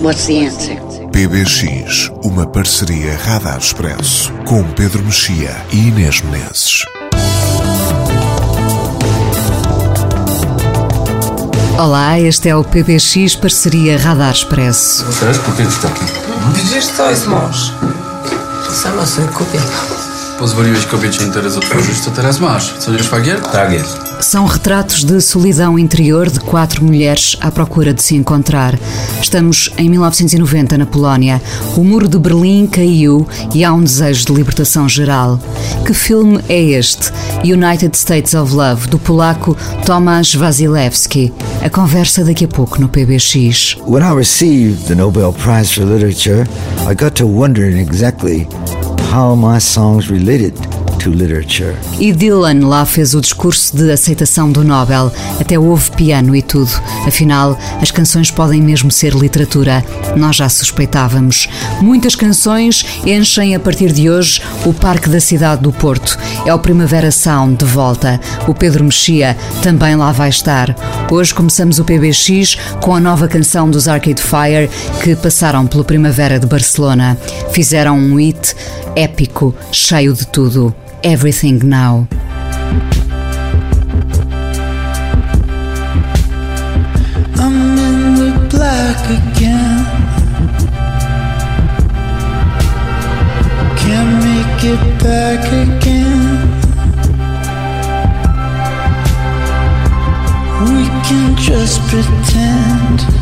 what's the answer? PBX, uma parceria Radar Expresso com Pedro Mexia e Inês Menezes. Olá, este é o PBX Parceria Radar Expresso. Sabes porquê está aqui? Widzisz, co jest mąż? Sama sobie kupię. Pozwoliłeś kobiecie interes otworzyć, to teraz masz. Co nie szwagier? Tak jest. São retratos de solidão interior de quatro mulheres à procura de se encontrar. Estamos em 1990 na Polónia. O muro de Berlim caiu e há um desejo de libertação geral. Que filme é este? United States of Love, do polaco Tomasz Wasilewski. A conversa daqui a pouco no PBX. When I received the Nobel Prize for Literature, I got to wondering exactly how my songs related to literature. E Dylan lá fez o discurso de aceitação do Nobel. Até houve piano e tudo. Afinal, as canções podem mesmo ser literatura. Nós já suspeitávamos. Muitas canções enchem a partir de hoje o Parque da Cidade do Porto. É o Primavera Sound de volta. O Pedro Mexia também lá vai estar. Hoje começamos o PBX com a nova canção dos Arcade Fire que passaram pelo Primavera de Barcelona. Fizeram um hit épico, cheio de tudo. Everything Now. I'm in the black again. Can't make it back again. We can just pretend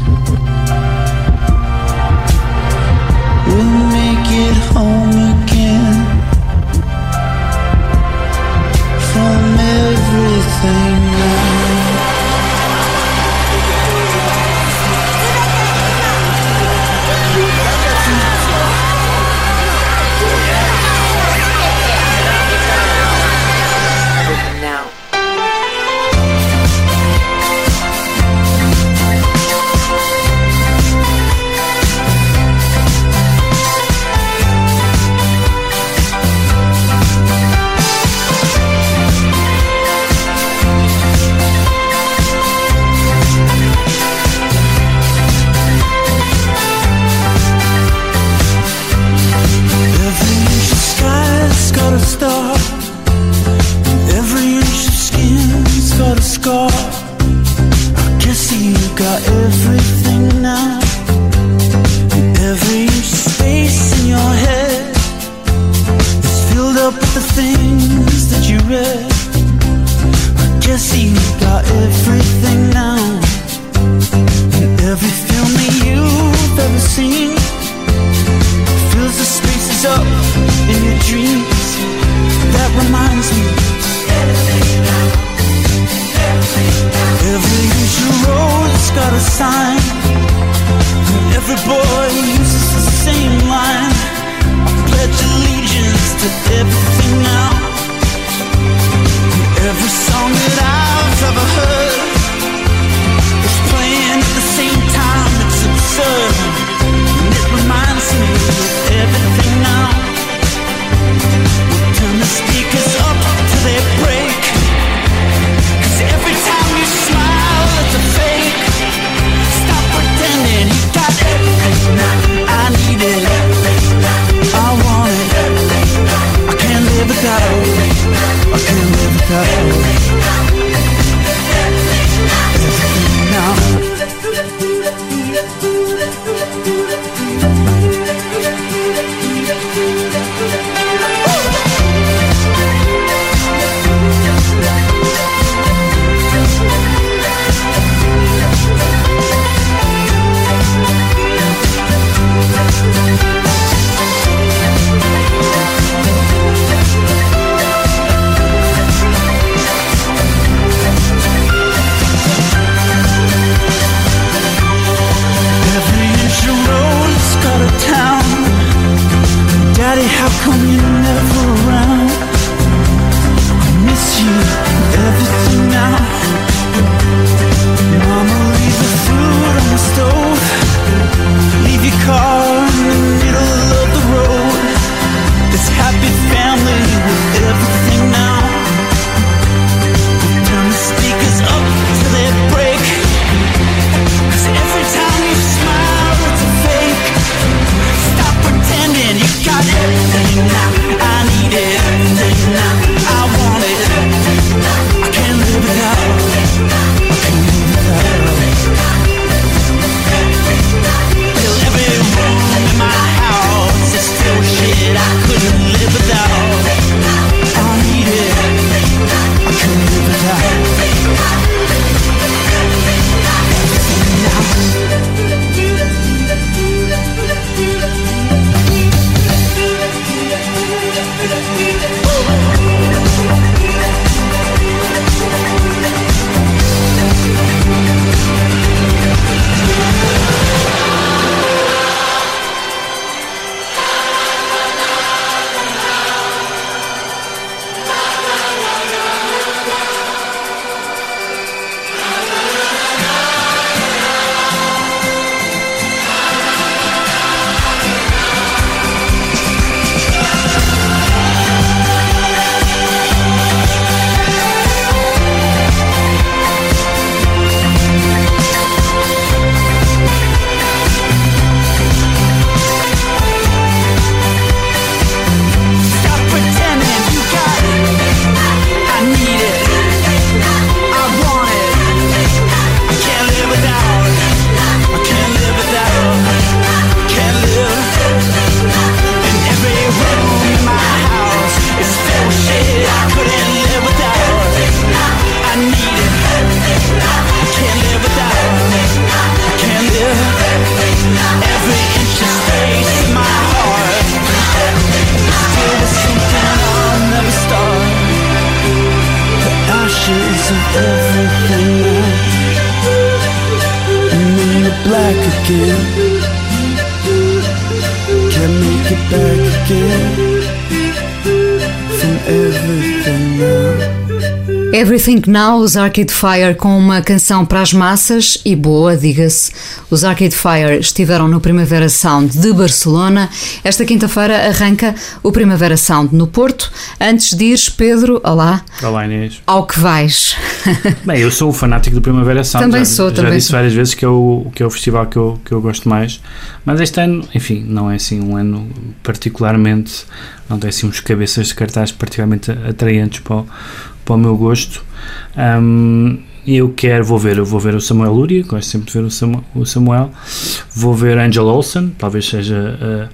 Everything Now, os Arcade Fire com uma canção para as massas e boa, diga-se. Os Arcade Fire estiveram no Primavera Sound de Barcelona. Esta quinta-feira arranca o Primavera Sound no Porto. Antes de ires, Pedro, olá. Olá Inês. Ao que vais? Bem, eu sou o fanático do Primavera Sound. Também já, sou, já também disse sou. várias vezes que é, o, que é o festival que eu, que eu gosto mais. Mas este ano, enfim, não é assim um ano particularmente. Não tem assim uns cabeças de cartaz particularmente atraentes para o, para o meu gosto. Um, eu quero, vou ver, eu vou ver o Samuel Luria, gosto sempre de ver o Samuel, o Samuel. vou ver Angel Olsen, talvez seja uh,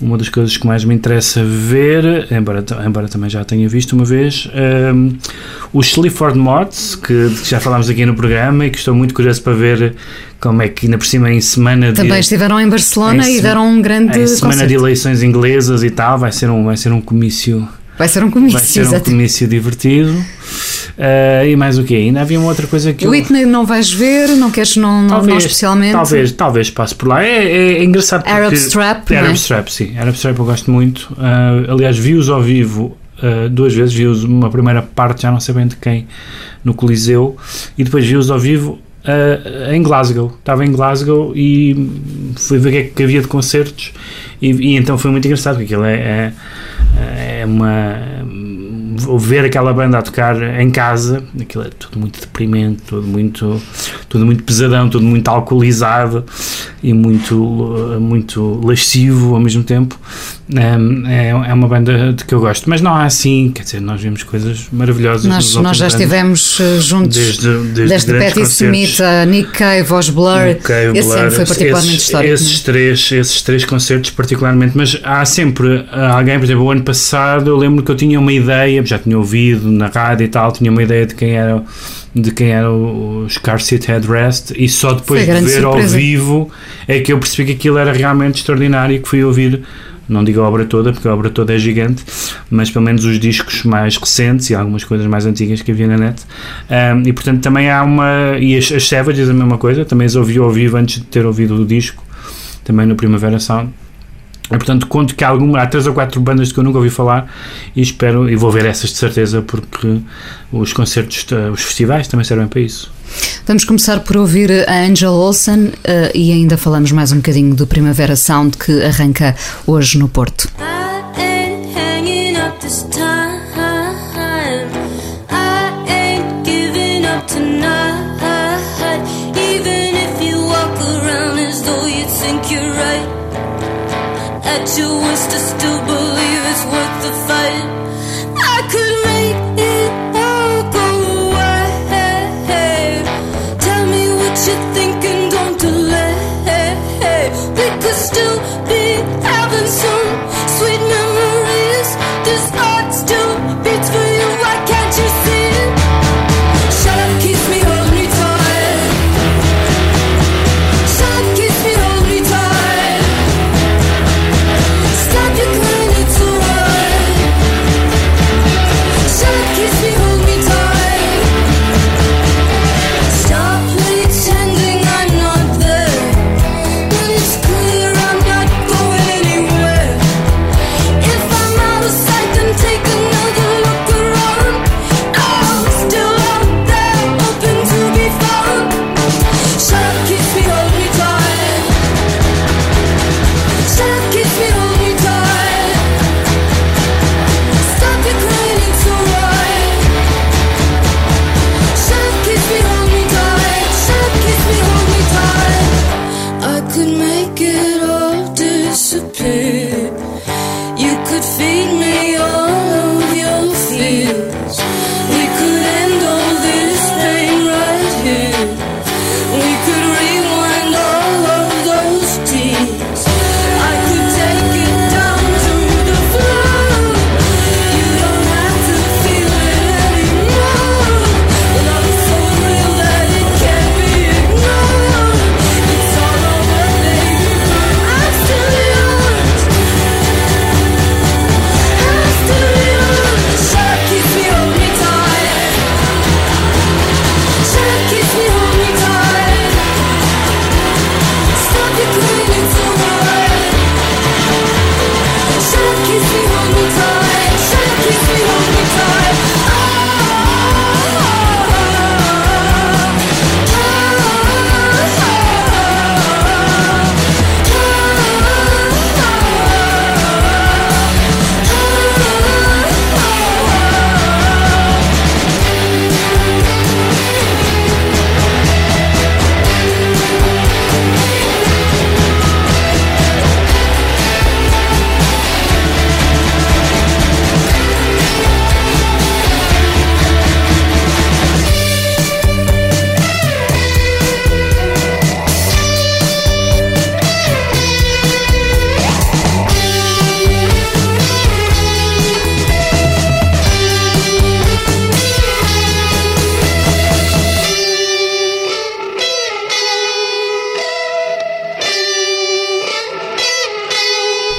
uma das coisas que mais me interessa ver, embora, embora também já tenha visto uma vez, um, os Sleaford Mods, que, que já falámos aqui no programa e que estou muito curioso para ver como é que ainda por cima em semana Também de, estiveram em Barcelona em e deram um grande em semana concerto. de eleições inglesas e tal, vai ser um, vai ser um comício Vai ser um comício, Vai ser um exato. comício divertido. Uh, e mais o quê? Ainda havia uma outra coisa que O eu... Whitney não vais ver, não queres, não, não, não especialmente. Talvez, talvez passe por lá. É, é, é engraçado porque... Arab Strap, Arab é? Strap, sim. Arab Strap eu gosto muito. Uh, aliás, vi-os ao vivo uh, duas vezes. Vi-os uma primeira parte, já não sei bem de quem, no Coliseu. E depois vi-os ao vivo uh, em Glasgow. Estava em Glasgow e fui ver o que é que havia de concertos. E, e então foi muito engraçado, porque aquilo é, é, é uma ver aquela banda a tocar em casa, aquilo é tudo muito deprimente, tudo muito, tudo muito pesadão, tudo muito alcoolizado e muito, muito lascivo ao mesmo tempo. É, é uma banda de que eu gosto, mas não há assim, quer dizer, nós vemos coisas maravilhosas. Nós, nós já estivemos uh, juntos desde, desde, desde Patti Smith a Nick Cave aos Blur. Cave, Esse Blur, ano foi particularmente esses, histórico. Esses três, esses três concertos, particularmente, mas há sempre alguém, por exemplo, o ano passado eu lembro que eu tinha uma ideia, já tinha ouvido na rádio e tal, tinha uma ideia de quem era de quem era os Car Seat Headrest e só depois de ver surpresa. ao vivo é que eu percebi que aquilo era realmente extraordinário e que fui ouvir não digo a obra toda, porque a obra toda é gigante, mas pelo menos os discos mais recentes e algumas coisas mais antigas que havia na net. Um, e portanto também há uma. E as, as Savages a mesma coisa, também as ouvi ao vivo antes de ter ouvido o disco, também no Primavera Sound. E, portanto, conto que há, alguma, há três ou quatro bandas que eu nunca ouvi falar e espero, e vou ver essas de certeza, porque os concertos, os festivais também servem para isso. Vamos começar por ouvir a Angel Olsen uh, e ainda falamos mais um bocadinho do Primavera Sound que arranca hoje no Porto. At your wish to still believe it's worth the fight.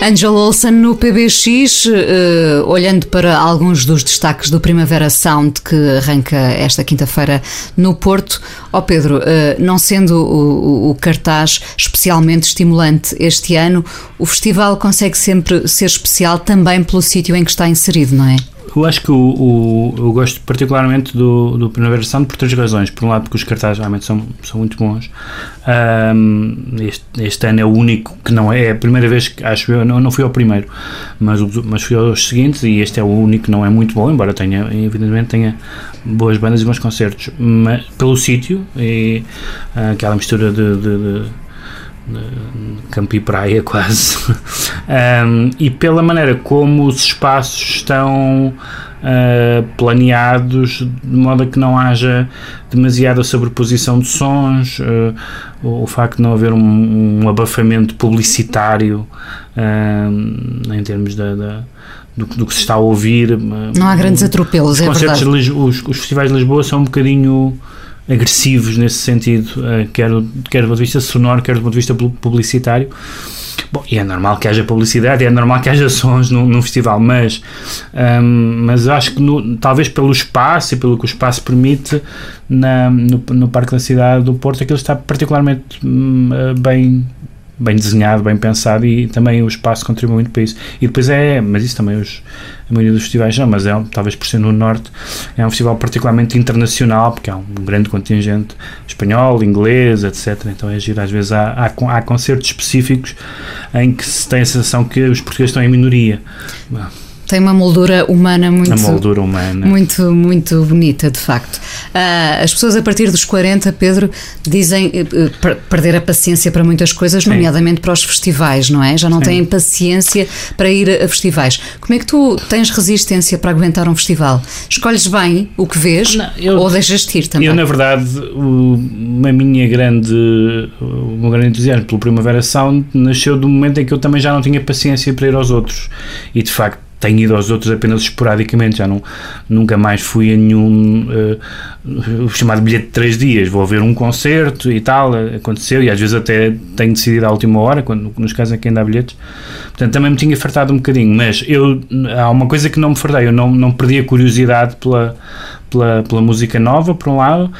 Angel Olsen no PBX, eh, olhando para alguns dos destaques do Primavera Sound que arranca esta quinta-feira no Porto. Ó Pedro, eh, não sendo o- o cartaz especialmente estimulante este ano, o festival consegue sempre ser especial também pelo sítio em que está inserido, não é? Eu acho que o, o- eu gosto particularmente do, do Primavera Sound por três razões. Por um lado, porque os cartazes realmente são, são muito bons. Ahm, este, este ano é o único que não é, é a primeira vez que acho eu, não, não fui ao primeiro, mas, mas fui aos seguintes e este é o único que não é muito bom, embora tenha, evidentemente, tenha boas bandas e bons concertos. Mas pelo sítio e ah, aquela mistura de- de de campo e praia quase Um, e pela maneira como os espaços estão uh, planeados de modo a que não haja demasiada sobreposição de sons uh, o, o facto de não haver um, um abafamento publicitário um, em termos da, da- do, que- do que se está a ouvir Não há grandes atropelos, os é verdade. os, os festivais de Lisboa são um bocadinho agressivos nesse sentido, eh, quer, quer do ponto de vista sonoro, quer do ponto de vista pu- publicitário. Bom, e é normal que haja publicidade, é normal que haja sons num, num festival, mas, hum, mas eu acho que no- talvez pelo espaço e pelo que o espaço permite na, no, no Parque da Cidade do Porto, aquilo está particularmente hum, eh, bem bem desenhado, bem pensado e também o espaço contribui muito para isso. E depois é, mas isso também os, a maioria dos festivais não, mas é, talvez por ser no Norte, é um festival particularmente internacional, porque há um grande contingente espanhol, inglês, etc. Então é giro, às vezes há, há, há concertos específicos em que se tem a sensação que os portugueses estão em minoria. Tem uma moldura humana muito. moldura humana. Muito, muito bonita, de facto. Ah, as pessoas a partir dos 40, Pedro, dizem per- perder a paciência para muitas coisas, Sim. nomeadamente para os festivais, não é? Já não Sim. têm paciência para ir a festivais. Como é que tu tens resistência para aguentar um festival? Escolhes bem o que vês ou deixas-te ir também? Eu, na verdade, o, a minha grande, o meu grande entusiasmo pelo Primavera Sound nasceu do momento em que eu também já não tinha paciência para ir aos outros. E, de facto, tenho ido aos outros apenas esporadicamente, já não, nunca mais fui a nenhum o chamado bilhete de três dias, vou ver um concerto e tal, aconteceu, e às vezes até tenho decidido à última hora, quando, nos casos em que ainda há bilhetes, portanto também me tinha fartado um bocadinho, mas eu, há uma coisa que não me fartei, eu não, não perdi a curiosidade pela, pela, pela música nova, por um lado,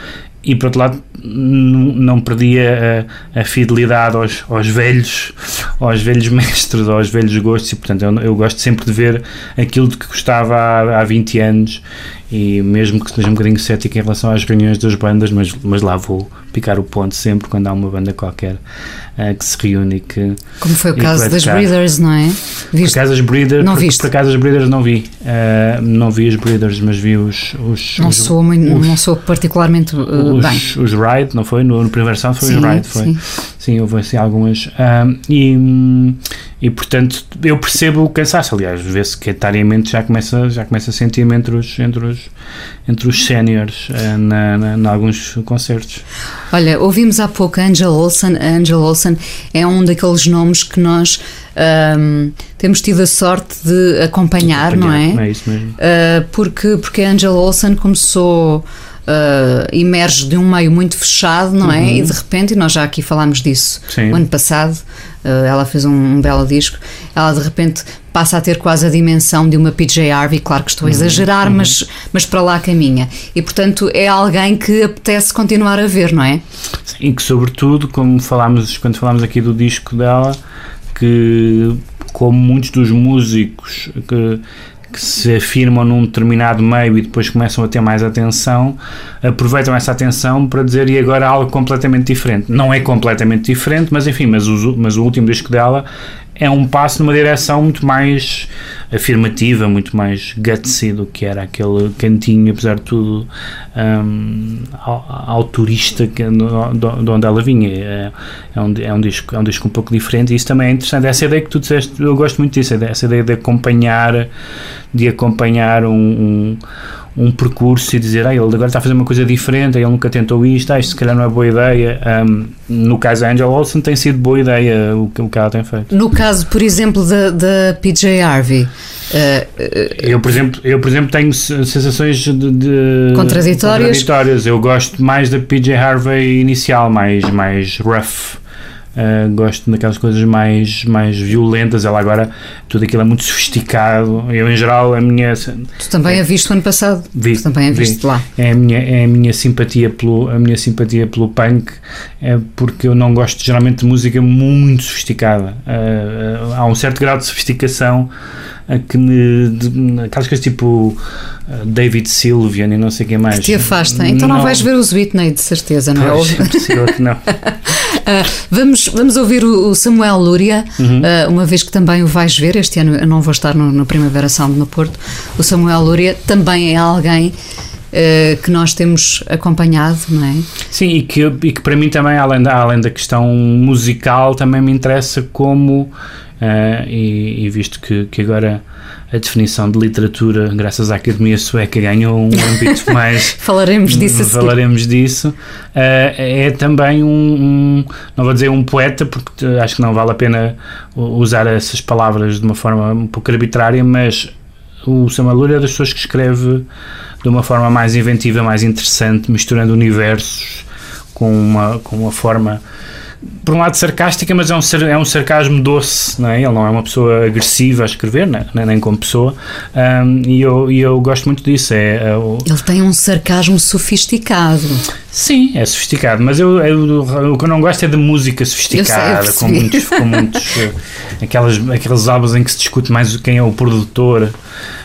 e por outro lado não perdi a, a fidelidade aos, aos velhos aos velhos mestres, aos velhos gostos. E portanto eu, eu gosto sempre de ver aquilo de que gostava há, há 20 anos e mesmo que esteja um bocadinho cético em relação às reuniões das bandas mas, mas lá vou picar o ponto sempre quando há uma banda qualquer eh, que se reúne que Como foi o caso das. Breeders, não é? Por acaso as Breeders, Não por, viste? por acaso as Breeders não vi. Eh, não vi as Breeders, mas vi os. os Não os, sou, muito, os- não sou particularmente uh, os, bem. os Ride, não foi? No, no primeiro sound foi Sim, os Ride, foi. sim. Sim, houve assim algumas. e, hum, e portanto eu percebo o cansaço. Aliás, vê-se que etariamente já começa, já começa a sentir-me entre os, entre os, entre os séniores na, em alguns concertos. Olha, ouvimos há pouco a Angel Olsen. A Angel Olsen é um daqueles nomes que nós ahm, temos tido a sorte de acompanhar, não é? É isso mesmo. Uh, porque, porque a Angel Olsen começou. Uh, emerge de um meio muito fechado, não é? Uhum. E de repente, e nós já aqui falámos disso Sim. o ano passado, uh, ela fez um, um belo disco, ela de repente passa a ter quase a dimensão de uma PJ Harvey, claro que estou a Uhum. exagerar, mas, mas para lá caminha. E portanto é alguém que apetece continuar a ver, não é? E que, sobretudo, como falámos quando falámos aqui do disco dela, que, como muitos dos músicos que, que se afirmam num determinado meio e depois começam a ter mais atenção, aproveitam essa atenção para dizer e agora algo completamente diferente. Não é completamente diferente, mas enfim, mas o, mas o último disco dela é um passo numa direção muito mais afirmativa, muito mais gutsy do que era aquele cantinho, apesar de tudo, um, au- autorista que, no- de onde ela vinha. É, é, um, é, um disco, é um disco um pouco diferente e isso também é interessante. Essa ideia que tu disseste, eu gosto muito disso, essa ideia de acompanhar, de acompanhar um, um, um percurso e dizer, ah, ele agora está a fazer uma coisa diferente, ele nunca tentou isto, ah, isto se calhar não é boa ideia. Um, no caso da Angel Olsen tem sido boa ideia o que, o que ela tem feito. No caso, por exemplo, da, da PJ Harvey, uh, Eu, por exemplo, eu, por exemplo tenho se- sensações de, de- Contraditórias? contraditórias. Eu gosto mais da PJ Harvey inicial, mais, mais rough. Uh, gosto daquelas coisas mais, mais violentas. Ela agora, tudo aquilo é muito sofisticado. Eu, em geral, a minha. Tu também é, a viste o ano passado? Vi, tu também a vi. viste lá. É a minha, é a minha simpatia pelo a minha simpatia pelo punk é porque eu não gosto geralmente de música muito sofisticada. Uh, uh, há um certo grau de sofisticação que me, de, aquelas coisas tipo uh, David Sylvian e não sei quem mais. Que te afasta. Então não, vais ver os Whitney, de certeza, não é? Pois, é possível que não. Uh, vamos, vamos ouvir o, Samuel Lúria, Uhum. uh, uma vez que também o vais ver. Este ano eu não vou estar no, no Primavera Sound no Porto. O Samuel Lúria também é alguém uh, que nós temos acompanhado, não é? Sim, e que, e que para mim também, além da, além da questão musical, também me interessa como, eh, e, e visto que, que agora a definição de literatura, graças à Academia Sueca, ganhou um âmbito mais. Falaremos disso. Falaremos disso. eh, é também um, um- Não vou dizer um poeta, porque eh, acho que não vale a pena usar essas palavras de uma forma um pouco arbitrária, mas o Samuel é das pessoas que escreve de uma forma mais inventiva, mais interessante, misturando universos com uma, com uma forma por um lado sarcástica, mas é um, é um sarcasmo doce, não é? Ele não é uma pessoa agressiva a escrever, né? nem, nem como pessoa, Ahm, e, eu, e eu gosto muito disso. É, é o- Ele tem um sarcasmo sofisticado. Sim, é sofisticado, mas eu, eu- o que eu não gosto é de música sofisticada, Eu sei, com muitos, com muitos eh, aquelas, aqueles álbuns em que se discute mais quem é o produtor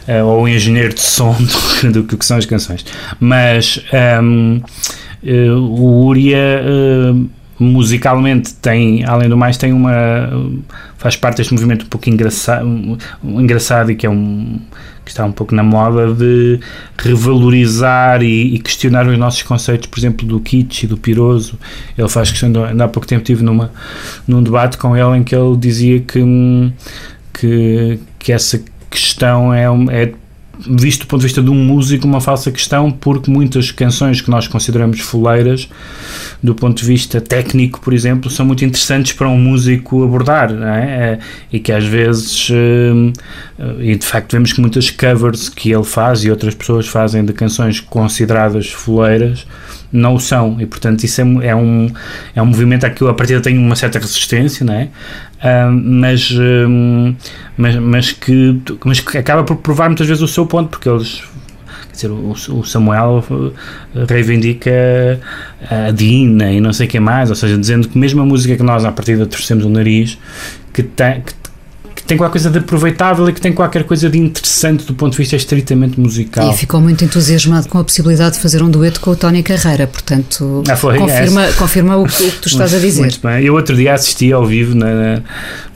eh, ou o engenheiro de som do, do que o que são as canções. Mas ahm, eh, o Uria eh, musicalmente tem, além do mais, tem uma faz parte deste movimento um pouco engraçado, um, um engraçado e que é um que está um pouco na moda de revalorizar e, e questionar os nossos conceitos, por exemplo, do kitsch e do piroso. Ele faz questão, de, ainda há pouco tempo tive numa, num debate com ele em que ele dizia que, hum, que, que essa questão é, é visto do ponto de vista de um músico, uma falsa questão, porque muitas canções que nós consideramos foleiras, do ponto de vista técnico, por exemplo, são muito interessantes para um músico abordar, é? Eh, E que às vezes, hum, e de facto vemos que muitas covers que ele faz e outras pessoas fazem de canções consideradas foleiras, não o são, e portanto isso é, é um, é um movimento a que eu a partir tenho uma certa resistência, não é? Ah, mas, mas, mas, que, mas que acaba por provar muitas vezes o seu ponto, porque eles quer dizer, o, o Samuel eh, reivindica a Dina e não sei quem mais, ou seja, dizendo que mesmo a música que nós à partida torcemos o nariz, que tem, que, que tem qualquer coisa de aproveitável e que tem qualquer coisa de interessante do ponto de vista estritamente musical. E ficou muito entusiasmado com a possibilidade de fazer um dueto com o Tony Carreira, portanto, Ah, foi? confirma, É. confirma o, que- o que tu estás a dizer. Muito bem. Eu outro dia assisti ao vivo na,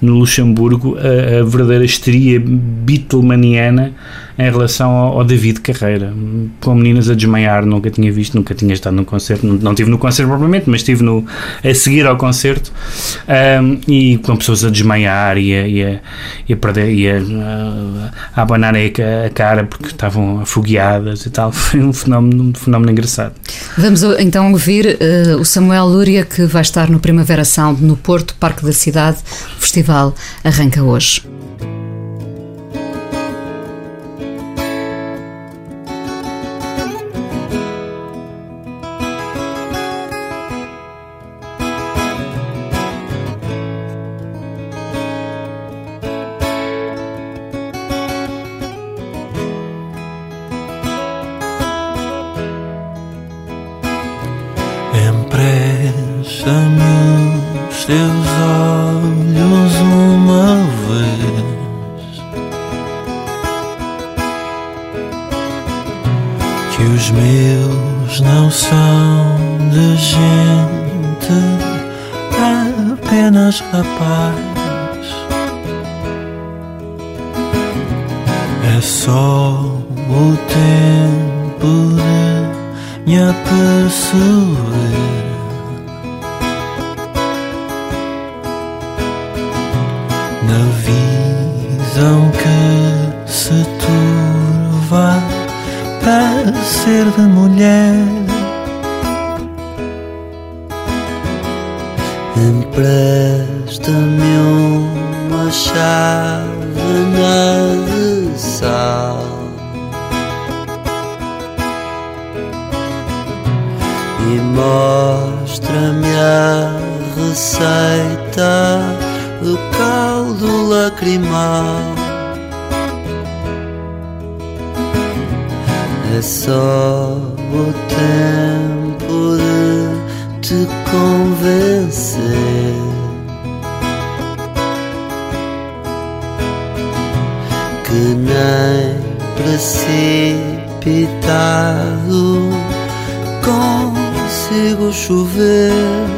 no Luxemburgo a, a verdadeira histeria Beatlemaniana em relação ao, ao David Carreira, com meninas a desmaiar, nunca tinha visto, nunca tinha estado num concerto, não, não estive no concerto propriamente, mas estive no, a seguir ao concerto ahm, e com pessoas a desmaiar e a, e a, e a perder e a, a, abanar a, ca- a cara porque estavam afogueadas e tal. Foi um fenómeno, um fenómeno engraçado. Vamos o- então ouvir eh, o Samuel Lúria, que vai estar no Primavera Sound no Porto, Parque da Cidade. O festival arranca hoje. É só o tempo de me aperceber. Na visão que se turva para ser de mulher Empresta-me uma chávena E mostra-me a receita do caldo lacrimal. É só o tempo de te convencer. Que nem precipitado consigo chover.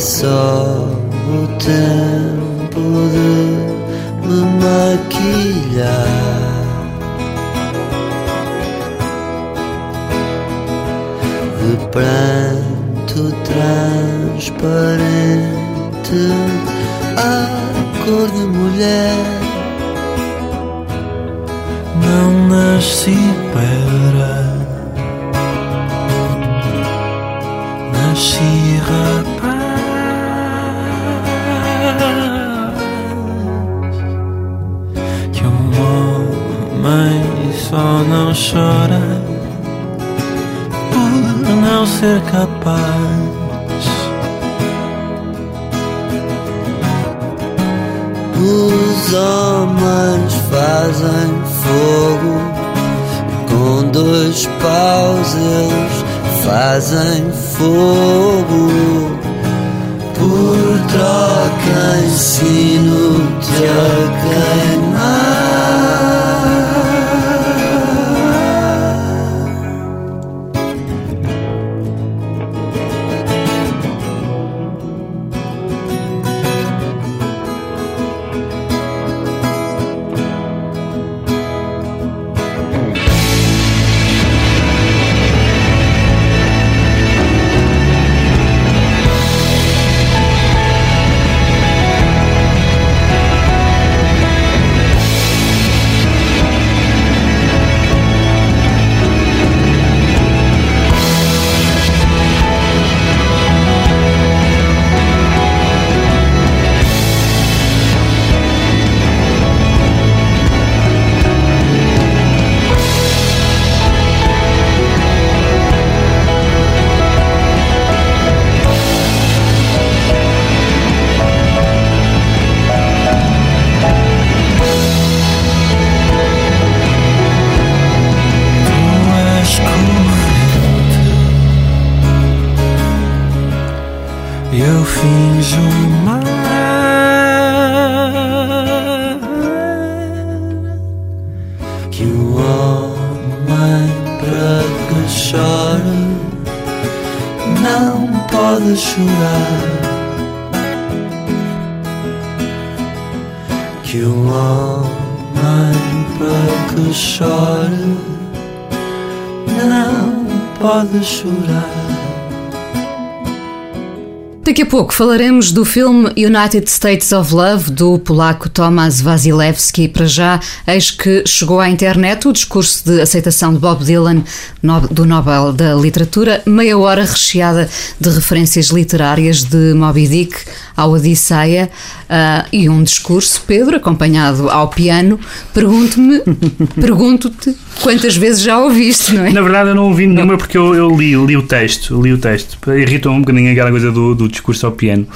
Só o tempo de me maquilhar. De pranto transparente, a cor de mulher. Daqui a pouco falaremos do filme United States of Love do polaco Tomasz Wasilewski. Para já, eis que chegou à internet o discurso de aceitação de Bob Dylan do Nobel da Literatura, meia hora recheada de referências literárias de Moby Dick ao Odisseia ah, e um discurso, Pedro, acompanhado ao piano. Pergunto-me, pergunto-te quantas vezes já ouviste, não é? Na verdade, eu não ouvi nenhuma porque eu, eu li, li o texto. Li o texto. Irritou-me um bocadinho aquela coisa do, do discurso ao piano.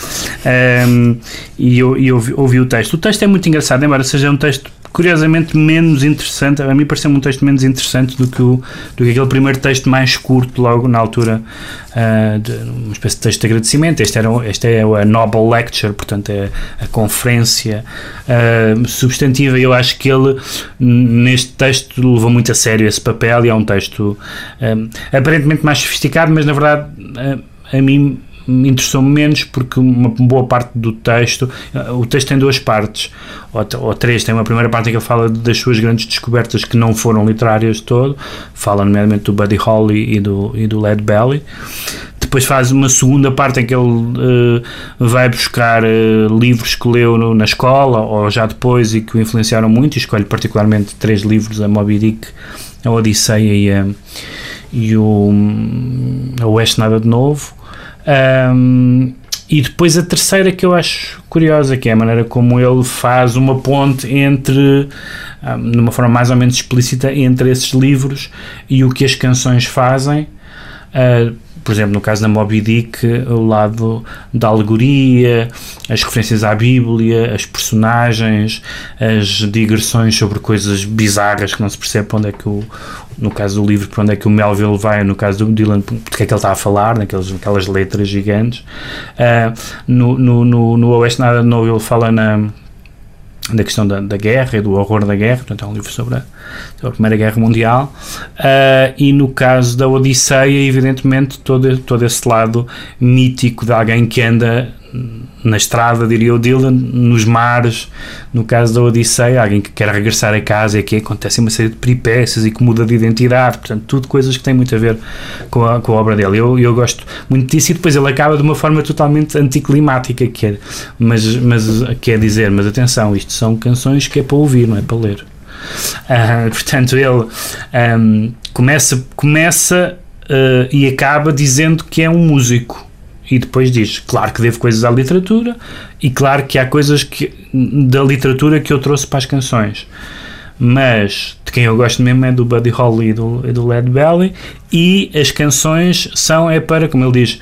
Ahm, e eu, eu ouvi, ouvi o texto. O texto é muito engraçado, embora seja um texto curiosamente menos interessante. A mim pareceu-me um texto menos interessante do que, o, do que aquele primeiro texto mais curto, logo na altura, uh, de, uma espécie de texto de agradecimento. Este, era, este é a Nobel Lecture, portanto, é a conferência uh, substantiva. Eu acho que ele, neste texto, levou muito a sério esse papel e é um texto um, aparentemente mais sofisticado, mas na verdade. A mim me interessou menos porque uma boa parte do texto, o texto tem duas partes, ou, ou, três, tem uma primeira parte que fala das suas grandes descobertas que não foram literárias de todo, fala nomeadamente do Buddy Holly e do, e do Led Belly, depois faz uma segunda parte em que ele uh, vai buscar uh, livros que leu no, na escola ou já depois e que o influenciaram muito, e escolhe particularmente três livros, a Moby Dick, a Odisseia e, a, e o a Oeste Nada de Novo, um, e depois a terceira que eu acho curiosa, que é a maneira como ele faz uma ponte entre, de uma forma mais ou menos explícita, entre esses livros e o que as canções fazem. Uh, por exemplo, no caso da Moby Dick, o lado da alegoria, as referências à Bíblia, as personagens, as digressões sobre coisas bizarras que não se percebe onde é que o, no caso do livro, para onde é que o Melville vai, no caso do Dylan, porque é que ele está a falar, naquelas, naquelas letras gigantes. Uh, no, no, no, no Oeste Nada Novo ele fala na da questão da, da, guerra e do horror da guerra, portanto é um livro sobre a, a Primeira Guerra Mundial, uh, e no caso da Odisseia, evidentemente, todo, todo esse lado mítico de alguém que anda na estrada, diria o Dylan, nos mares, no caso da Odisseia, alguém que quer regressar a casa e aqui acontece uma série de peripécias e que muda de identidade, portanto, tudo coisas que têm muito a ver com a, com a obra dele. Eu, eu gosto muito disso e depois ele acaba de uma forma totalmente anticlimática, que é, mas, mas quer dizer, mas atenção, isto são canções que é para ouvir, não é para ler. Uh, portanto, ele um, começa, começa uh, e acaba dizendo que é um músico. E depois diz, claro que devo coisas à literatura e claro que há coisas que, da literatura que eu trouxe para as canções. Mas de quem eu gosto mesmo é do Buddy Holly e do, e do Led Belly e as canções são é para, como ele diz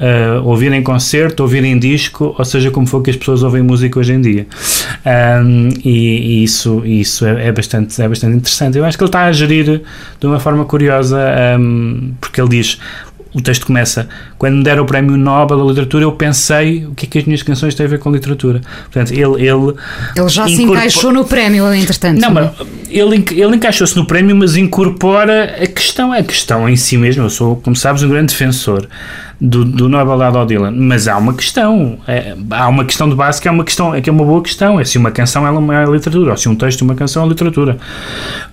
uh, ouvir em concerto, ouvir em disco ou seja como for que as pessoas ouvem música hoje em dia. Um, e, e, isso, isso é, é, bastante, é bastante interessante. Eu acho que ele está a gerir de uma forma curiosa um, porque ele diz o texto começa quando me deram o prémio Nobel da literatura eu pensei o que é que as minhas canções têm a ver com literatura. Portanto ele ele, ele já se encaixou no prémio entretanto não, mas ele, ele encaixou-se no prémio mas incorpora a questão a questão em si mesmo. Eu sou como sabes um grande defensor do, do Nobel dado ao Dylan, mas há uma questão, é, há uma questão de base que é uma questão, é que é uma boa questão, é se uma canção é uma literatura, ou se um texto é uma canção é literatura.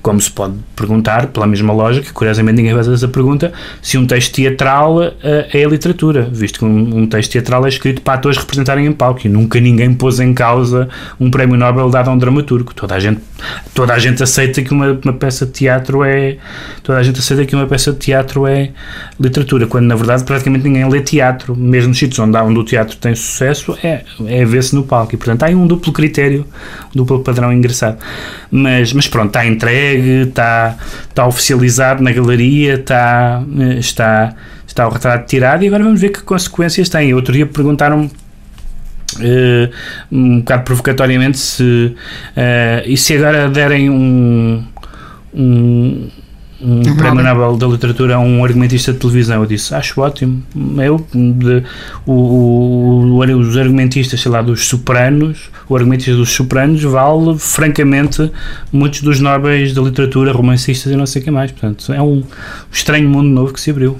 Como se pode perguntar, pela mesma lógica, curiosamente ninguém faz essa pergunta, se um texto teatral uh, é literatura, visto que um, um, texto teatral é escrito para atores representarem em palco e nunca ninguém pôs em causa um prémio Nobel dado a um dramaturgo. Toda a gente, toda a gente aceita que uma, uma peça de teatro é toda a gente aceita que uma peça de teatro é literatura, quando na verdade praticamente ninguém lê teatro, mesmo nos sítios onde, onde o teatro tem sucesso, é, é ver-se no palco. E portanto há aí um duplo critério, um duplo padrão engraçado. Mas, mas pronto, está entregue, está, está oficializado na galeria, está, está, está o retrato tirado e agora vamos ver que consequências tem. Outro dia perguntaram-me Uh, um bocado provocatoriamente se uh, e se agora derem um, um, um uhum. prémio Nobel da literatura a um argumentista de televisão. Eu disse, acho ótimo. Eu, de, o, o, os argumentistas, sei lá, dos Sopranos, o argumentista dos Sopranos vale, francamente, muitos dos nobres da literatura, romancistas e não sei o que mais. Portanto, é um estranho mundo novo que se abriu.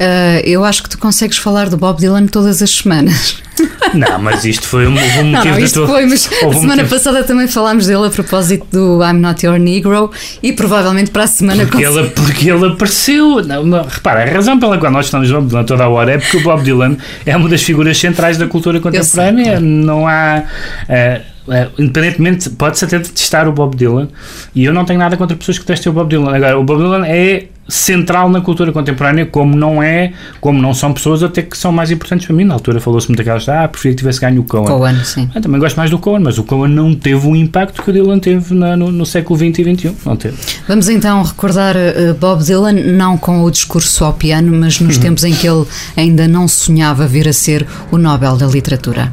Uh, eu acho que tu consegues falar do Bob Dylan todas as semanas. Não, mas isto foi um, um motivo não, isto foi, mas a semana motivo. passada também falámos dele a propósito do I'm Not Your Negro e provavelmente para a semana porque, ele, porque ele apareceu. Não, não, repara, a razão pela qual nós estamos Bob Dylan toda a hora é porque o Bob Dylan é uma das figuras centrais da cultura contemporânea. Não há. Uh, Uh, independentemente, pode-se até detestar o Bob Dylan e eu não tenho nada contra pessoas que testem o Bob Dylan. Agora, o Bob Dylan é central na cultura contemporânea, como não é, como não são pessoas até que são mais importantes para mim. Na altura falou-se muito daquelas, ah, preferia que tivesse ganho o Cohen. Cohen sim. Eu também gosto mais do Cohen, mas o Cohen não teve o impacto que o Dylan teve na, no, no, século XX e XXI. Não teve. Vamos então recordar uh, Bob Dylan, não com o discurso ao piano, mas nos uhum. tempos em que ele ainda não sonhava vir a ser o Nobel da Literatura.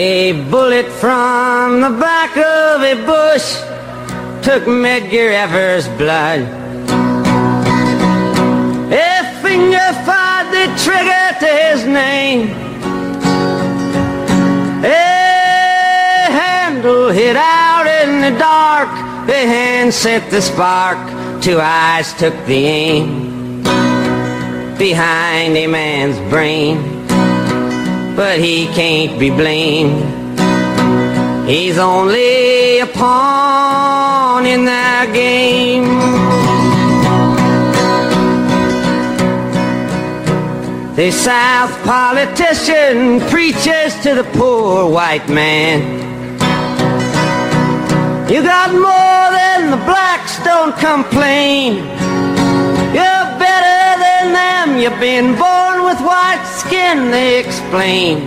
A bullet from the back of a bush took Medgar Evers' blood. A finger fired the trigger to his name. A handle hit out in the dark. A hand sent the spark. Two eyes took the aim behind a man's brain but he can't be blamed. He's only a pawn in their game. The South politician preaches to the poor white man. You got more than the blacks, don't complain. You're better than them, you've been born with white skin, they explain.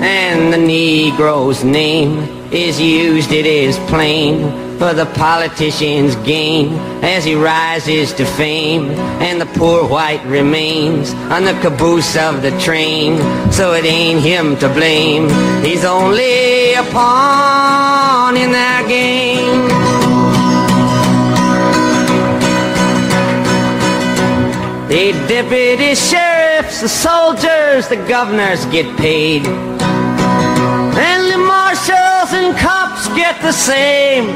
And the Negro's name is used, it is plain, for the politician's gain as he rises to fame. And the poor white remains on the caboose of the train, so it ain't him to blame. He's only a pawn in their game. The deputy the soldiers, the governors get paid. And the marshals and cops get the same.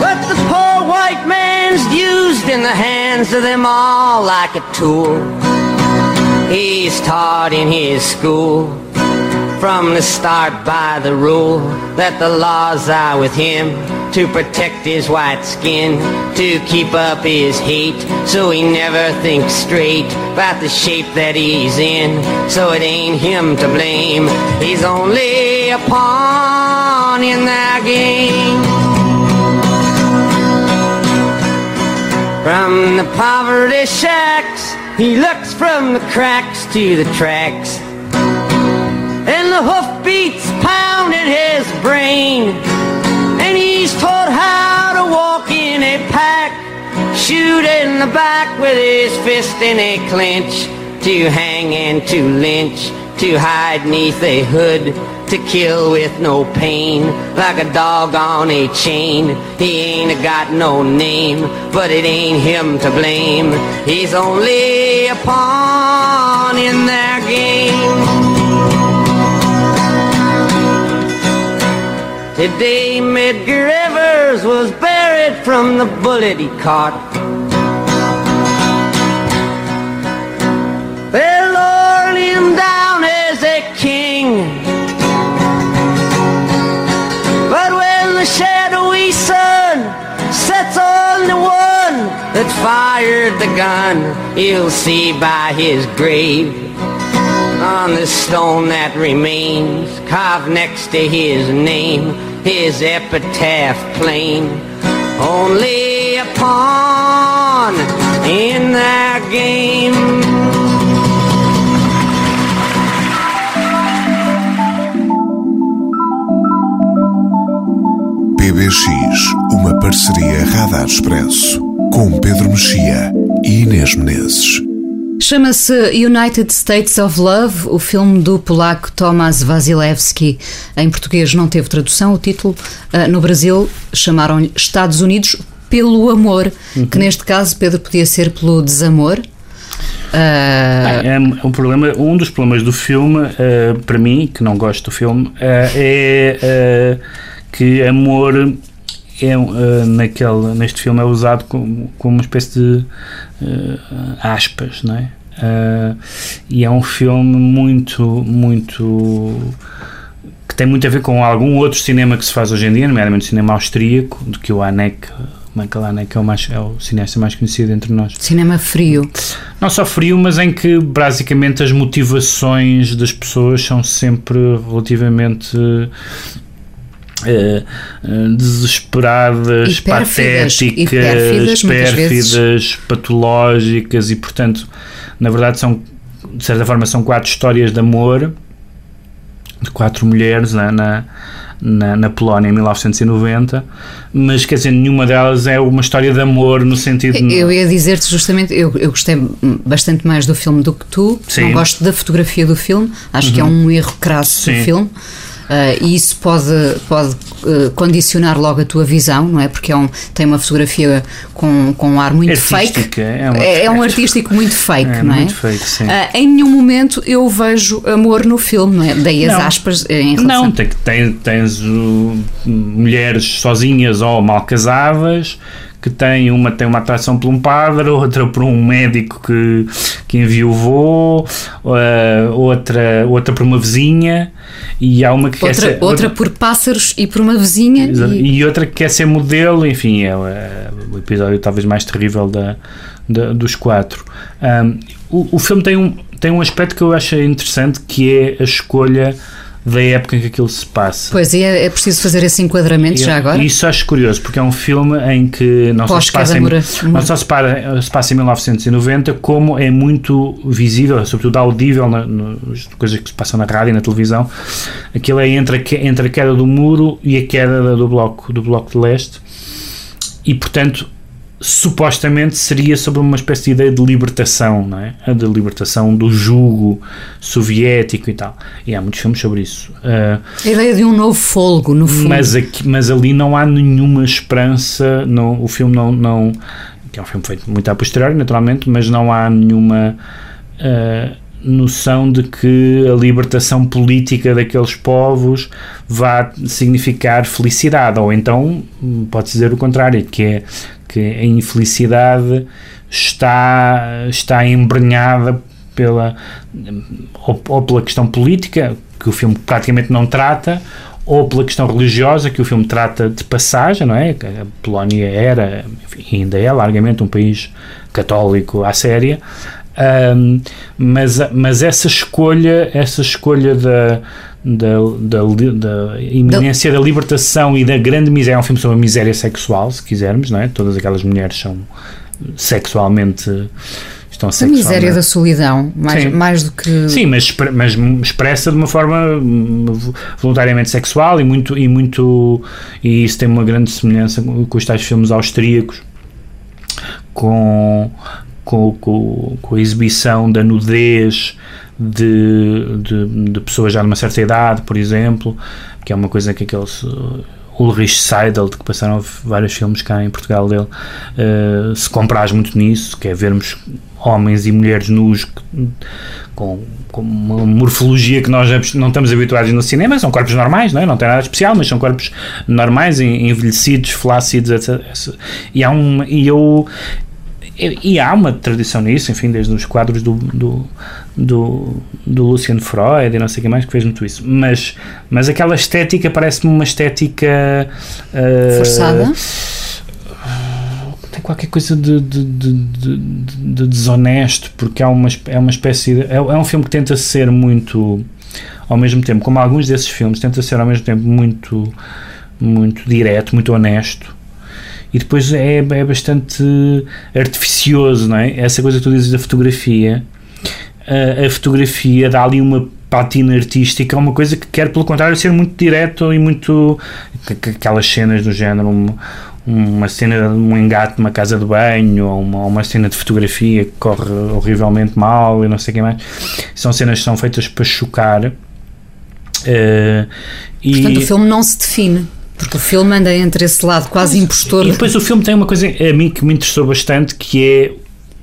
But the poor white man's used in the hands of them all like a tool. He's taught in his school from the start by the rule that the laws are with him to protect his white skin, to keep up his hate, so he never thinks straight about the shape that he's in. So it ain't him to blame, he's only a pawn in their game. From the poverty shacks, he looks from the cracks to the tracks. And the hoofbeats pound in his brain. And he's taught how to walk in a pack, shoot in the back with his fist in a clinch, to hang and to lynch, to hide neath a hood, to kill with no pain, like a dog on a chain. He ain't got no name, but it ain't him to blame. He's only a pawn in their game. Today Medgar Evers was buried from the bullet he caught. They him down as a king. But when the shadowy sun sets on the one that fired the gun, you'll see by his grave on the stone that remains, carved next to his name, his epitaph plain. Only a pawn in their game. PBX, uma parceria Radar Expresso, com Pedro Mexia e Inês Menezes. Chama-se United States of Love, o filme do polaco Tomasz Wasilewski. Em português não teve tradução, o título. Uh, no Brasil chamaram-lhe Estados Unidos pelo amor, uhum. que neste caso, Pedro, podia ser pelo desamor. Uh... É, um problema, um dos problemas do filme, uh, para mim, que não gosto do filme, é que amor é, uh, naquele, neste filme é usado como, como uma espécie de uh, aspas, não é? Uh, e é um filme muito, muito que tem muito a ver com algum outro cinema que se faz hoje em dia, nomeadamente o cinema austríaco, do que o Anek Michael Haneke é o, mais, é o cineasta mais conhecido entre nós. Cinema frio. Não só frio, mas em que basicamente as motivações das pessoas são sempre relativamente Uh, desesperadas, e pérfidas, patéticas, e pérfidas, pérfidas patológicas e portanto, na verdade são de certa forma são quatro histórias de amor de quatro mulheres na, na, na, na Polónia em 1990, mas quer dizer, nenhuma delas é uma história de amor no sentido. Eu ia dizer-te justamente, eu, eu gostei bastante mais do filme do que tu, Sim. não gosto da fotografia do filme, acho que é Uhum. um erro crasso Sim. do filme. Uh, e isso pode, pode uh, condicionar logo a tua visão, não é? Porque é um, tem uma fotografia com, com um ar muito fake. Artística, é uma- É, é um artístico muito fake, É, não é? muito fake, sim. Uh, em nenhum momento eu vejo amor no filme, não é? Dei as Não. aspas em relação. Não, tem, tem, tens mulheres sozinhas ou mal casadas que têm uma tem uma atração por um padre, outra por um médico que, que enviou uh, outra, outra por uma vizinha e há uma que quer Outra, ser, outra por pássaros e por uma vizinha. E, E outra que quer ser modelo, enfim, é, é o episódio talvez mais terrível da, da- dos quatro. Um, o, o filme tem um, tem um aspecto que eu acho interessante que é a escolha da época em que aquilo se passa. Pois, e é, é preciso fazer esse enquadramento já agora? Isso acho curioso, porque é um filme em que não só se passa, em, não só se, para, se passa em 1990, como é muito visível, sobretudo audível na, nas coisas que se passam na rádio e na televisão. Aquilo é entre a, entre a queda do muro e a queda do bloco, do bloco de leste. E, portanto, supostamente seria sobre uma espécie de ideia de libertação, não é? A de libertação do jugo soviético e tal. E há muitos filmes sobre isso. Uh, A ideia de um novo folgo, no fundo. mas, aqui, mas ali não há nenhuma esperança, não, o filme não, não. que é um filme feito muito a posteriori, naturalmente, mas não há nenhuma ah, noção de que a libertação política daqueles povos vá significar felicidade, ou então hum, pode dizer o contrário, que é que a infelicidade está, está embrenhada pela, ou, ou pela questão política, que o filme praticamente não trata, ou pela questão religiosa, que o filme trata de passagem, não é? A Polónia era, enfim, ainda é largamente um país católico à séria, Ahm, mas, mas essa escolha, essa escolha da, da, da, da iminência da libertação e da grande miséria, é um filme sobre a miséria sexual, se quisermos, não é? Todas aquelas mulheres são sexualmente estão A miséria da solidão, mais, Sim. mais do que. Sim, mas, mas expressa de uma forma hum, vo- voluntariamente sexual e muito e muito e isso tem uma grande semelhança com os tais filmes austríacos com com, com, com a exibição da nudez de, de, de pessoas já de uma certa idade, por exemplo, que é uma coisa que aqueles uh, Ulrich Seidel, de que passaram vários filmes cá em Portugal dele, uh, se compraz muito nisso, que é vermos homens e mulheres nus com, com uma morfologia que nós não estamos habituados no cinema, são corpos normais, não, é? não tem nada especial, mas são corpos normais, en- envelhecidos, flácidos, etc. E há um, e eu e, há uma tradição nisso, enfim, desde os quadros do, do, do, do Lucian Freud e não sei o que mais que fez muito isso. Mas, mas aquela estética parece-me uma estética uh, Forçada? Tem qualquer coisa de, de, de, de- de desonesto, porque há uma, é uma espécie de. É, é um filme que tenta ser muito. Ao mesmo tempo, como alguns desses filmes, tenta ser ao mesmo tempo muito, muito direto, muito honesto e depois é, é bastante artificioso, não é? Essa coisa que tu dizes da fotografia, a, a fotografia dá ali uma patina artística, é uma coisa que quer, pelo contrário, ser muito direto e muito. que- que- aquelas cenas do género, uma, uma cena de um engate numa casa de banho, ou uma, uma cena de fotografia que corre horrivelmente mal e não sei o que mais. São cenas que são feitas para chocar. e, Portanto, o filme não se define. Porque o filme anda entre esse lado quase impostor. E depois o filme tem uma coisa a mim que me interessou bastante que é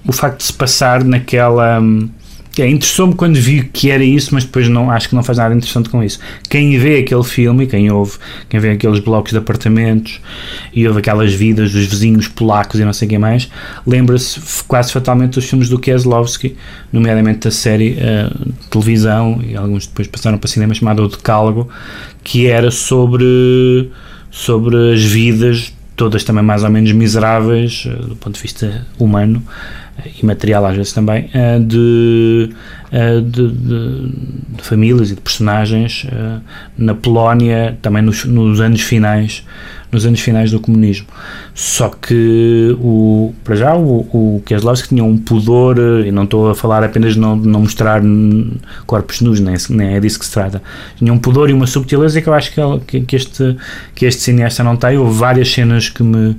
o facto de se passar naquela. hum, É, Interessou-me quando vi que era isso, mas depois não, acho que não faz nada interessante com isso. Quem vê aquele filme, e quem ouve, quem vê aqueles blocos de apartamentos e ouve aquelas vidas dos vizinhos polacos e não sei quem mais, lembra-se quase fatalmente dos filmes do Kieslowski, nomeadamente da série de televisão, e alguns depois passaram para cinema, chamado O Decálogo, que era sobre, sobre as vidas, todas também mais ou menos miseráveis, eh, do ponto de vista humano, e material às vezes também, uh, de, de, de, de, famílias e de personagens na Polónia, também nos, nos anos finais nos anos finais do comunismo. Só que, o, para já, o, o Kieslowski tinha um pudor, e não estou a falar apenas de não, não mostrar corpos nus, nem, nem é disso que se trata. Tinha um pudor e uma subtileza que eu acho que, que, este, que este cineasta não tem. Houve várias cenas que me,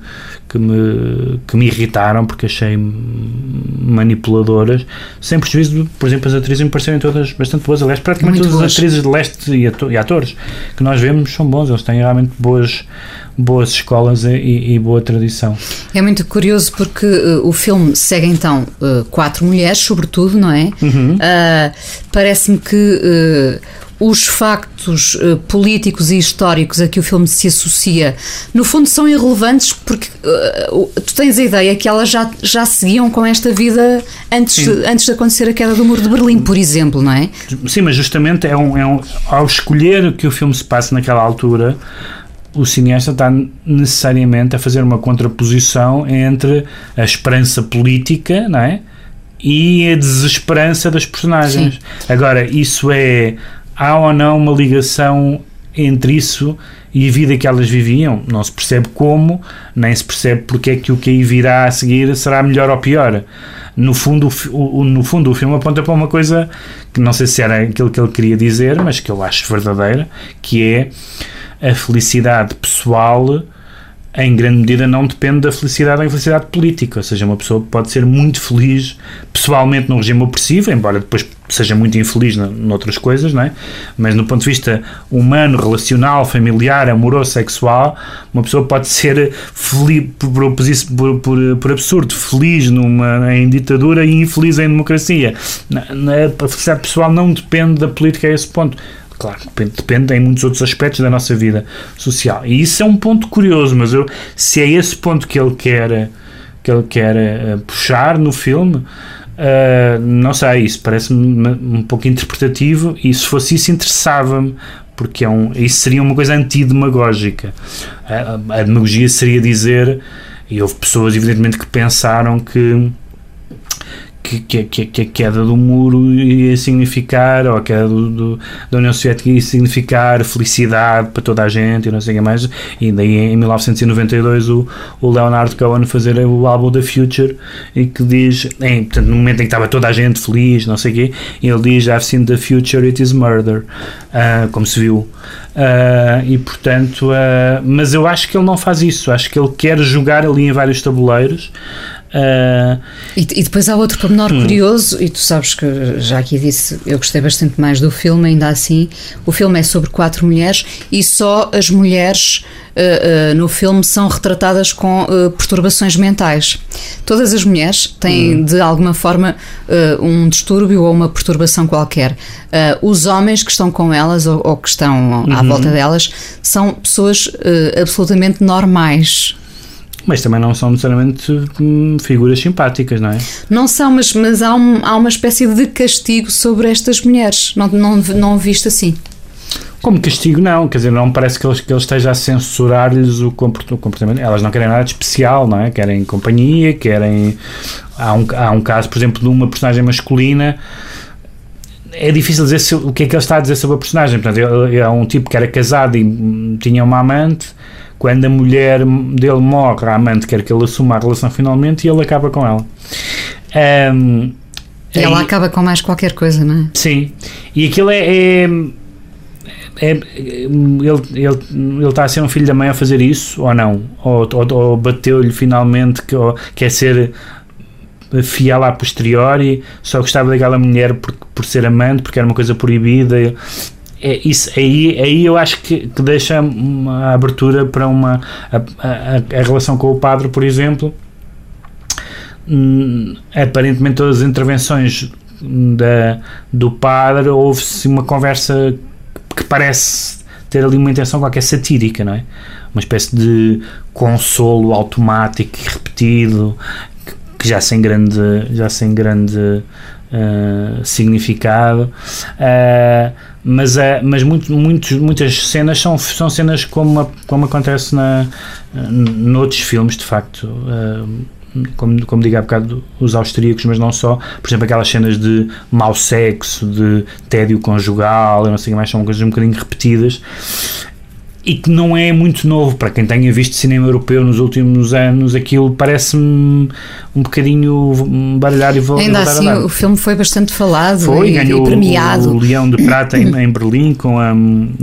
que me, que me irritaram porque achei manipuladoras, sem prejuízo, por exemplo, as atrizes me pareceram todas bastante boas. Aliás, praticamente Muito todas boas. as atrizes de leste e atores que nós vemos são bons, eles têm realmente boas boas escolas e, e, boa tradição. É muito curioso porque uh, o filme segue então uh, quatro mulheres, sobretudo, não é? Uhum. Uh, Parece-me que os factos uh, políticos e históricos a que o filme se associa, no fundo, são irrelevantes porque uh, tu tens a ideia que elas já, já seguiam com esta vida antes, de, antes de acontecer a queda do Muro de Berlim, por exemplo, não é? Sim, mas justamente é um, é um, ao escolher que o filme se passe naquela altura o cineasta está necessariamente a fazer uma contraposição entre a esperança política, não é? E a desesperança das personagens. Sim. Agora, isso é. Há ou não uma ligação entre isso e a vida que elas viviam? Não se percebe como, nem se percebe porque é que o que aí virá a seguir será melhor ou pior. No fundo, o, no fundo, o filme aponta para uma coisa que não sei se era aquilo que ele queria dizer, mas que eu acho verdadeira, que é a felicidade pessoal em grande medida não depende da felicidade ou infelicidade política, ou seja, uma pessoa pode ser muito feliz pessoalmente num regime opressivo, embora depois seja muito infeliz noutras coisas, não é? mas no ponto de vista humano, relacional, familiar, amoroso, sexual, uma pessoa pode ser feliz, por, por, por, por absurdo, feliz numa, em ditadura e infeliz em democracia. A felicidade pessoal não depende da política a esse ponto claro, depende, depende em muitos outros aspectos da nossa vida social. E isso é um ponto curioso, mas eu, se é esse ponto que ele quer, que ele quer uh, puxar no filme, uh, não sei, isso parece-me um pouco interpretativo e se fosse isso interessava-me, porque é um, isso seria uma coisa antidemagógica. A, a demagogia seria dizer, e houve pessoas evidentemente que pensaram que que, que, que, a queda do muro ia significar, ou a queda do, do, da União Soviética ia significar felicidade para toda a gente e não sei o que mais. E daí em 1992 o, o Leonard Cohen fazer o álbum The Future e que diz, em, portanto, no momento em que estava toda a gente feliz, não sei o quê, ele diz I've seen the future, it is murder, uh, como se viu. Uh, e portanto, uh, mas eu acho que ele não faz isso, acho que ele quer jogar ali em vários tabuleiros. Uh, e, e, depois há outro pormenor hum. curioso, e tu sabes que já aqui disse, eu gostei bastante mais do filme, ainda assim. O filme é sobre quatro mulheres e só as mulheres uh, uh, no filme são retratadas com perturbações mentais. Todas as mulheres têm hum. de alguma forma um distúrbio ou uma perturbação qualquer. os homens que estão com elas ou, ou que estão à uhum. volta delas são pessoas absolutamente normais mas também não são necessariamente hum, figuras simpáticas, não é? Não são, mas, mas há, um, há uma espécie de castigo sobre estas mulheres. Não, não, não visto assim. Como castigo, não. Quer dizer, não parece que ele, que ele esteja a censurar-lhes o comportamento. Elas não querem nada de especial, não é? Querem companhia, querem. Há um, há um caso, por exemplo, de uma personagem masculina é difícil dizer se, o que é que ele está a dizer sobre a personagem. Portanto, é um tipo que era casado e tinha uma amante quando a mulher dele morre, a amante quer que ele assuma a relação finalmente e ele acaba com ela. Um, ela aí, acaba com mais qualquer coisa, não é? Sim. E aquilo é. é, é ele, ele, ele está a ser um filho da mãe a fazer isso ou não? Ou, ou, ou bateu-lhe finalmente que ou, quer ser fiel a posteriori, só gostava daquela mulher por, por ser amante, porque era uma coisa proibida é isso aí, aí eu acho que, que deixa uma abertura para uma a, a, a relação com o padre, por exemplo. Hum, aparentemente todas as intervenções da, do padre houve-se uma conversa que parece ter ali uma intenção qualquer satírica, não é? Uma espécie de consolo automático e repetido que já sem grande já sem grande uh, significado. Uh, mas, é, mas muito, muito, muitas cenas são, são cenas como, como acontece na, noutros filmes, de facto. Uh, como, como digo há bocado, os austríacos, mas não só. Por exemplo, aquelas cenas de mau sexo, de tédio conjugal, eu não sei mais, são coisas um bocadinho repetidas e que não é muito novo para quem tenha visto cinema europeu nos últimos anos. Aquilo parece-me um bocadinho baralhar e voltar Ainda assim, o filme foi bastante falado foi, e, ganhou e premiado. o Leão de Prata em, em Berlim com a,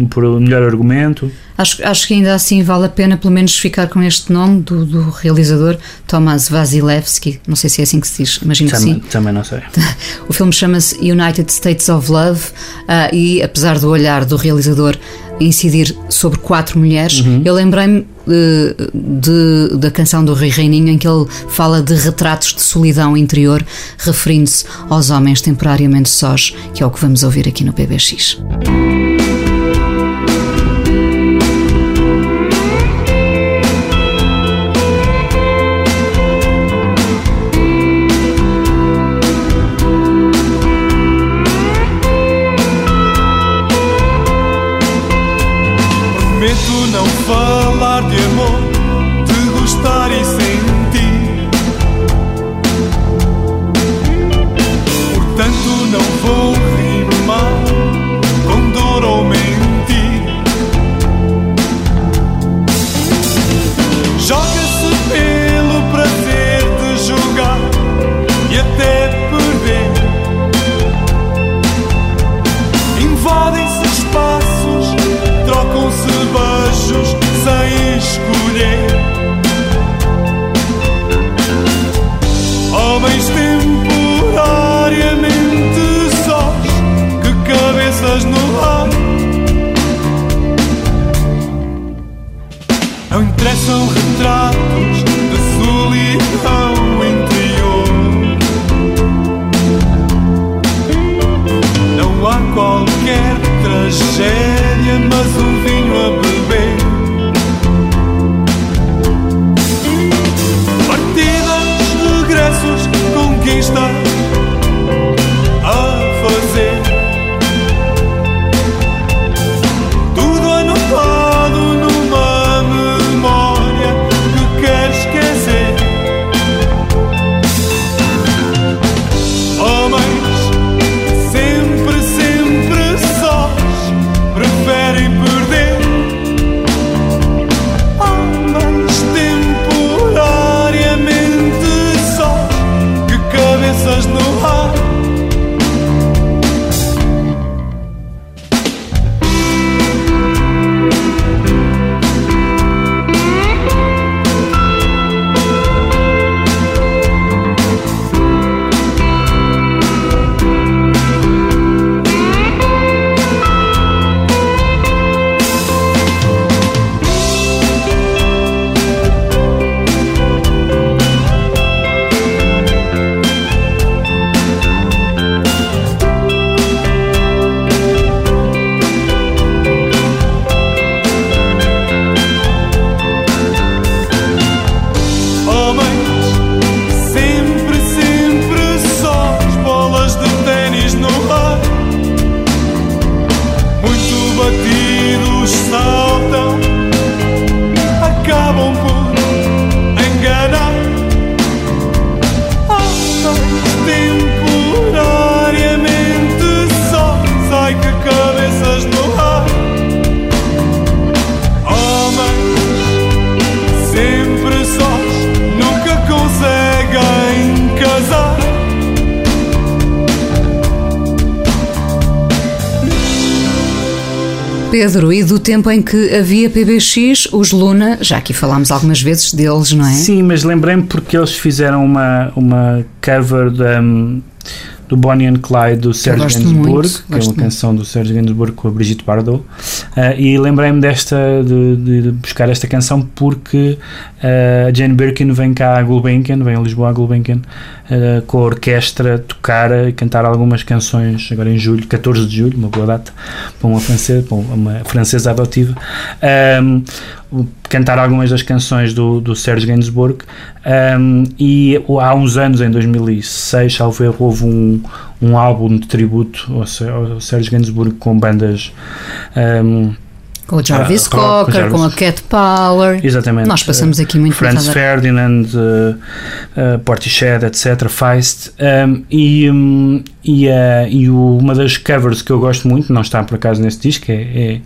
por o melhor argumento. Acho, acho que ainda assim vale a pena pelo menos ficar com este nome do, do realizador Thomas Vasilevsky, não sei se é assim que se diz, imagino também, que sim. Também não sei. O filme chama-se United States of Love uh, e apesar do olhar do realizador incidir sobre quatro mulheres, Uhum. eu lembrei-me uh, de, da canção do Rui Reininho em que ele fala de retratos de solidão interior, referindo-se aos homens temporariamente sós, que é o que vamos ouvir aqui no PBX. Pedro, e do tempo em que havia PBX, os Luna, já aqui falámos algumas vezes deles, não é? Sim, mas lembrei-me porque eles fizeram uma, uma cover da, do Bonnie and Clyde do Serge Gainsbourg, que é uma muito. canção do Serge Gainsbourg com a Brigitte Bardot. Ah, e lembrei-me desta, de, de- buscar esta canção porque ah, a Jane Birkin vem cá a Gulbenkian, vem a Lisboa a Gulbenkian, ah, com a orquestra tocar e cantar algumas canções agora em julho, 14 de julho, uma boa data para uma francesa, para uma francesa adotiva. Ahm, cantar algumas das canções do, do Serge Gainsbourg um, e há uns anos, em 2006, salvo erro, houve um, um álbum de tributo ao, ao Serge Gainsbourg com bandas um, Com o Jarvis Ah, com- com Cocker, Jarvis. com a Cat Power. Exatamente. Nós passamos aqui muito Franz. Ferdinand, uh, uh, Portishead, etc. Feist. Um, e um, e, uh, e o- uma das covers que eu gosto muito, não está por acaso nesse disco, é,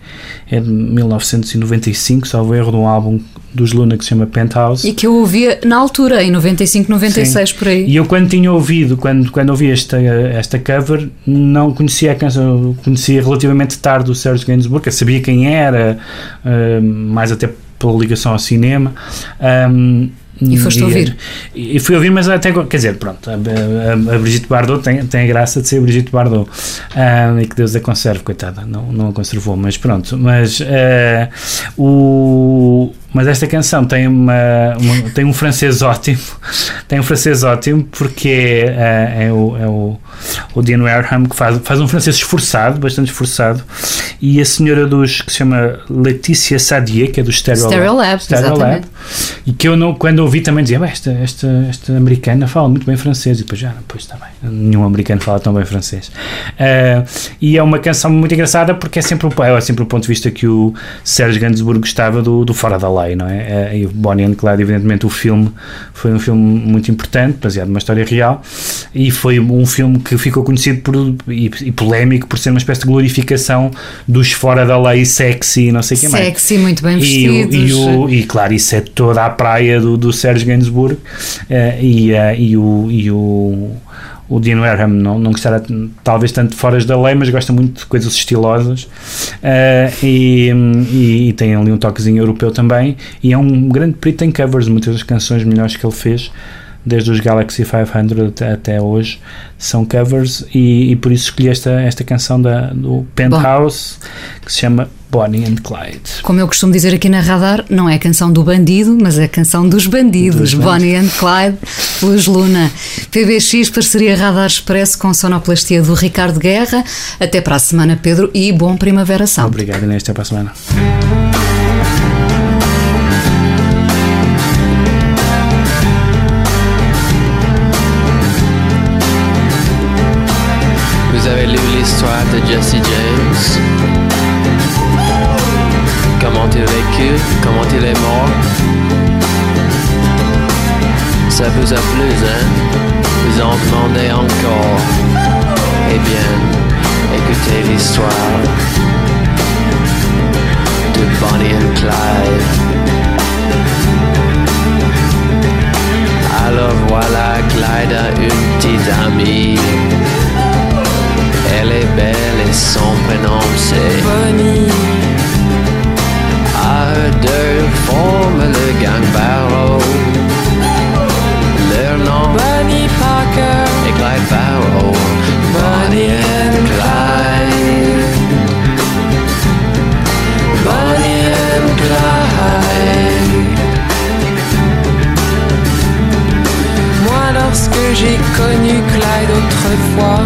é, é de 1995, salvo erro, de um álbum dos Luna que se chama Penthouse. E que eu ouvia na altura, em 95, 96, Sim. por aí. E eu quando tinha ouvido, quando, quando ouvi esta, esta cover, não conhecia a canção, conhecia relativamente tarde o Serge Gainsbourg, eu sabia quem era, uh, mais até pela ligação ao cinema. Um, E foste ouvir? E fui ouvir, mas até, quer dizer, pronto, a, a, a Brigitte Bardot tem, tem a graça de ser Brigitte Bardot um, e que Deus a conserve, coitada, não, não a conservou, mas pronto, mas uh, o mas esta canção tem, uma, uma- tem um francês ótimo tem um francês ótimo porque é, é o, é o, o Dean Wareham que faz, faz um francês esforçado, bastante esforçado e a senhora dos que se chama Letícia Sadier que é do Stereo, Stereolab, exatamente. e que eu não, quando ouvi também dizia, "Bem, esta, esta, esta americana fala muito bem francês e depois já, pois está bem, nenhum americano fala tão bem francês Ah, e é uma canção muito engraçada porque é sempre, o, é sempre o ponto de vista que o Sérgio Gainsbourg gostava do, do Fora da Lei, não é? Ah, e o Bonnie and Clyde, evidentemente o filme foi um filme muito importante, baseado numa história real e foi um filme que ficou conhecido por, e, e polémico por ser uma espécie de glorificação dos Fora da Lei sexy e não sei o que mais Sexy, muito bem e, o- vestidos. e, o- e claro, isso é toda a praia do, do Sérgio Gainsbourg eh, e, eh, e o, e o, o Dean Wareham não, não talvez tanto de foras da lei, mas gosta muito de coisas estilosas. Eh, e, e, e tem ali um toquezinho europeu também. E é um grande perito em covers, muitas das canções melhores que ele fez desde os Galaxy 500 até, até hoje são covers e, e por isso escolhi esta, esta canção da, do Penthouse que se chama Bonnie and Clyde Como eu costumo dizer aqui na Radar, não é a canção do bandido, mas é a canção dos bandidos. Dos. Bonnie and Clyde, Luz Luna. PBX, parceria Radar Expresso com sonoplastia do Ricardo Guerra. Até para a semana, Pedro, e bom Primavera Sound. Obrigado, Inês. Até para a semana. De Jesse James. Comment il vécu, comment il est mort Ça vous a plu, hein? Vous en demandez encore. Eh bien, écoutez l'histoire de Bonnie and Clyde. Alors voilà, Clyde a une petite amie elle est belle et son prénom c'est Bonnie. À eux deux forment le gang Barrow. Leur nom Bonnie Parker et Clyde Barrow. Bonnie and Clyde. Bonnie and Clyde. Moi lorsque j'ai connu Clyde autrefois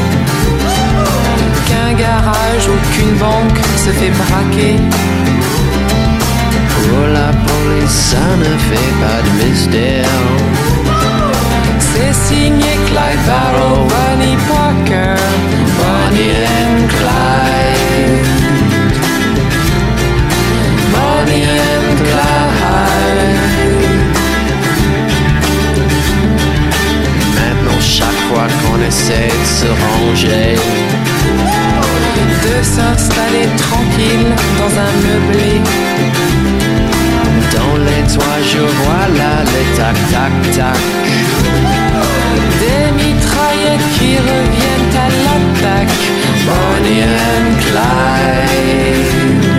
Pour la police, ça ne fait pas de mystère. C'est signé Clyde Barrow, Bonnie Parker, Bonnie and Clyde. Bonnie and Clyde. Maintenant, chaque fois qu'on essaie de se ranger, de s'installer tranquille dans un meublé. Dans les toits, je vois là les tac-tac-tac. Des mitraillettes qui reviennent à l'attaque. Bonnie and Clyde.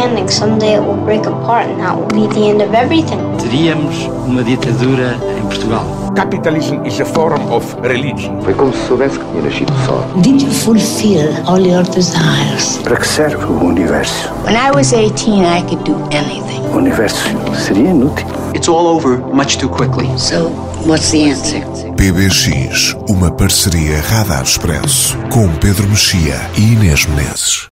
It's expanding, someday it will break apart, and that will be the end of everything. Teríamos uma ditadura em Portugal. Capitalism is a form of religion. Foi como se soubesse que tinha nascido só. Did you fulfill all your desires? Para que serve o universo? When I was 18, I could do anything. O universo seria inútil. It's all over much too quickly. So, what's the answer? PBX, uma parceria Radar Expresso com Pedro Mexia e Inês Menezes.